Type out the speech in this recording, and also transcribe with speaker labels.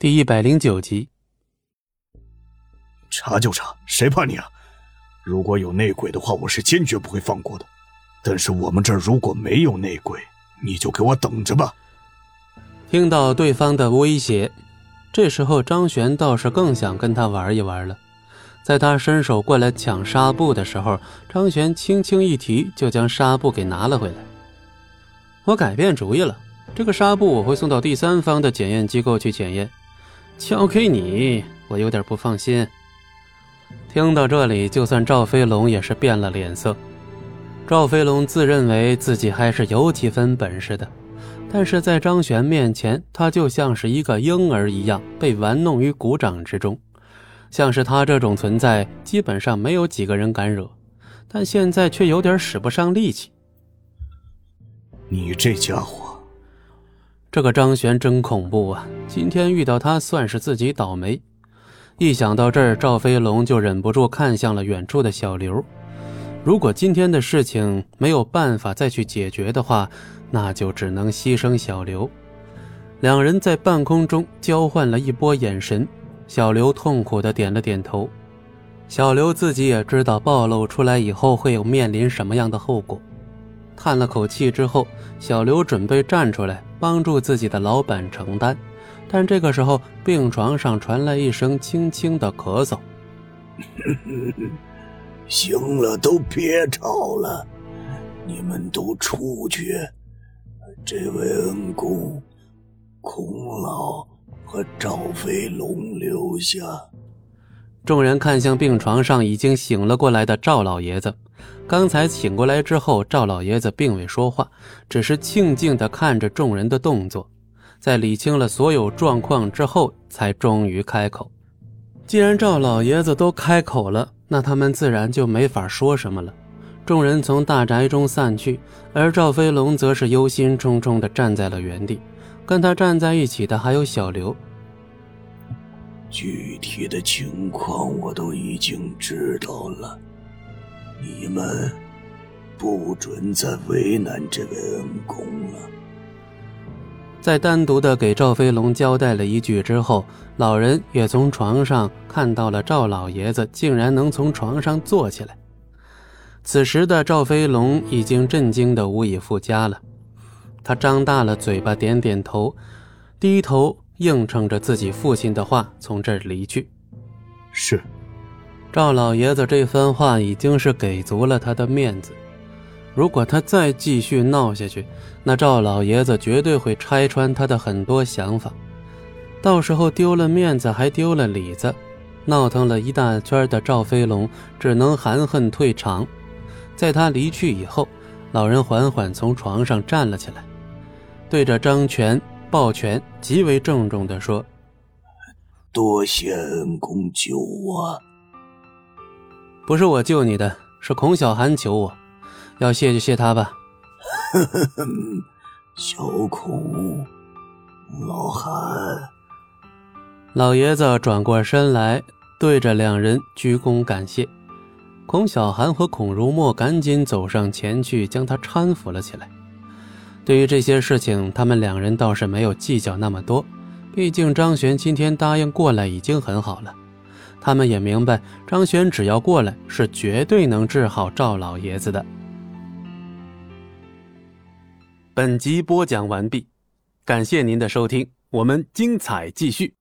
Speaker 1: 第一百零九集。
Speaker 2: 查就查，谁怕你啊！如果有内鬼的话，我是坚决不会放过的。但是我们这儿如果没有内鬼，你就给我等着吧。
Speaker 1: 听到对方的威胁，这时候张璇倒是更想跟他玩一玩了。在他伸手过来抢纱布的时候，张璇轻轻一提，就将纱布给拿了回来。我改变主意了，这个纱布我会送到第三方的检验机构去检验。交给你，我有点不放心。听到这里，就算赵飞龙也是变了脸色。赵飞龙自认为自己还是有几分本事的，但是在张璇面前，他就像是一个婴儿一样被玩弄于股掌之中。像是他这种存在，基本上没有几个人敢惹，但现在却有点使不上力气。
Speaker 2: 你这家伙，
Speaker 1: 这个张璇真恐怖啊！今天遇到他，算是自己倒霉。一想到这儿，赵飞龙就忍不住看向了远处的小刘。如果今天的事情没有办法再去解决的话，那就只能牺牲小刘。两人在半空中交换了一波眼神，小刘痛苦的点了点头。小刘自己也知道暴露出来以后会有面临什么样的后果，叹了口气之后，小刘准备站出来帮助自己的老板承担。但这个时候，病床上传来一声轻轻的咳嗽。
Speaker 3: 行了，都别吵了，你们都出去。这位恩公，孔老和赵飞龙留下。
Speaker 1: 众人看向病床上已经醒了过来的赵老爷子。刚才醒过来之后，赵老爷子并未说话，只是静静地看着众人的动作，在理清了所有状况之后，才终于开口。既然赵老爷子都开口了。那他们自然就没法说什么了。众人从大宅中散去，而赵飞龙则是忧心忡忡地站在了原地。跟他站在一起的还有小刘。
Speaker 3: 具体的情况我都已经知道了，你们不准再为难这位恩公了。
Speaker 1: 在单独的给赵飞龙交代了一句之后，老人也从床上看到了赵老爷子竟然能从床上坐起来。此时的赵飞龙已经震惊的无以复加了，他张大了嘴巴，点点头，低头应承着自己父亲的话，从这儿离去。
Speaker 2: 是，
Speaker 1: 赵老爷子这番话已经是给足了他的面子。如果他再继续闹下去，那赵老爷子绝对会拆穿他的很多想法，到时候丢了面子还丢了里子，闹腾了一大圈的赵飞龙只能含恨退场。在他离去以后，老人缓缓从床上站了起来，对着张全抱拳，极为郑重地说：“
Speaker 3: 多谢恩公救我。
Speaker 1: 不是我救你的，是孔小寒求我。”要谢就谢他吧。
Speaker 3: 小孔，老韩，
Speaker 1: 老爷子转过身来，对着两人鞠躬感谢。孔小寒和孔如墨赶紧走上前去，将他搀扶了起来。对于这些事情，他们两人倒是没有计较那么多，毕竟张璇今天答应过来已经很好了。他们也明白，张璇只要过来，是绝对能治好赵老爷子的。本集播讲完毕，感谢您的收听，我们精彩继续。